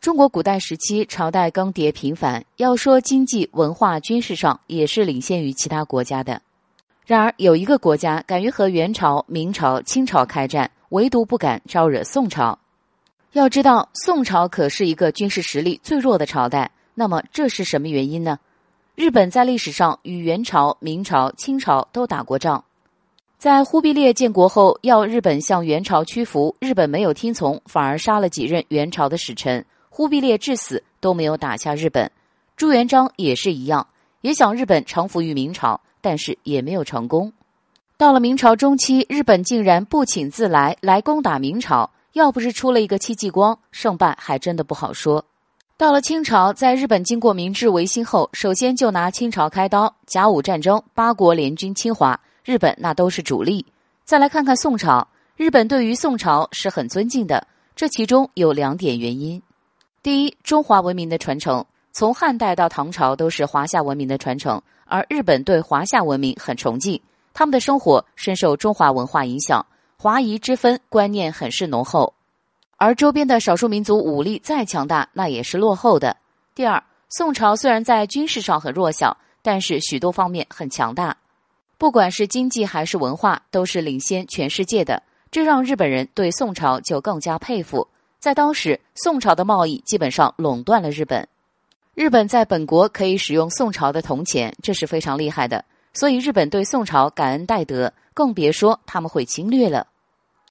中国古代时期朝代更迭频繁，要说经济、文化、军事上也是领先于其他国家的。然而，有一个国家敢于和元朝、明朝、清朝开战，唯独不敢招惹宋朝。要知道，宋朝可是一个军事实力最弱的朝代。那么，这是什么原因呢？日本在历史上与元朝、明朝、清朝都打过仗。在忽必烈建国后，要日本向元朝屈服，日本没有听从，反而杀了几任元朝的使臣。忽必烈至死都没有打下日本。朱元璋也是一样，也想日本臣服于明朝，但是也没有成功。到了明朝中期，日本竟然不请自来，来攻打明朝。要不是出了一个戚继光，胜败还真的不好说。到了清朝，在日本经过明治维新后，首先就拿清朝开刀。甲午战争，八国联军侵华。日本那都是主力。再来看看宋朝，日本对于宋朝是很尊敬的，这其中有两点原因：第一，中华文明的传承，从汉代到唐朝都是华夏文明的传承，而日本对华夏文明很崇敬，他们的生活深受中华文化影响，华夷之分观念很是浓厚。而周边的少数民族武力再强大，那也是落后的。第二，宋朝虽然在军事上很弱小，但是许多方面很强大。不管是经济还是文化，都是领先全世界的，这让日本人对宋朝就更加佩服。在当时，宋朝的贸易基本上垄断了日本，日本在本国可以使用宋朝的铜钱，这是非常厉害的。所以日本对宋朝感恩戴德，更别说他们会侵略了。